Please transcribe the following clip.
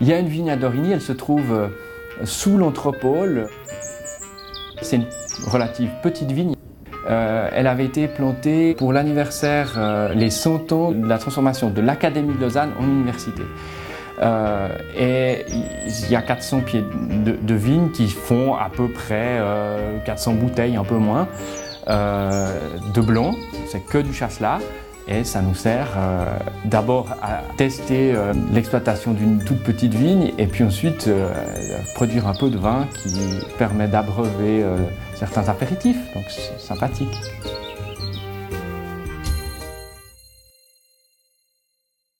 Il y a une vigne à Dorigny, elle se trouve euh, sous l'Anthropole. C'est une relative petite vigne. Euh, elle avait été plantée pour l'anniversaire, euh, les 100 ans de la transformation de l'Académie de Lausanne en université. Et il y a 400 pieds de, de vignes qui font à peu près 400 bouteilles, un peu moins, de blanc. C'est que du chasselas. Et ça nous sert euh, d'abord à tester euh, l'exploitation d'une toute petite vigne et puis ensuite euh, produire un peu de vin qui permet d'abreuver certains apéritifs. Donc c'est sympathique.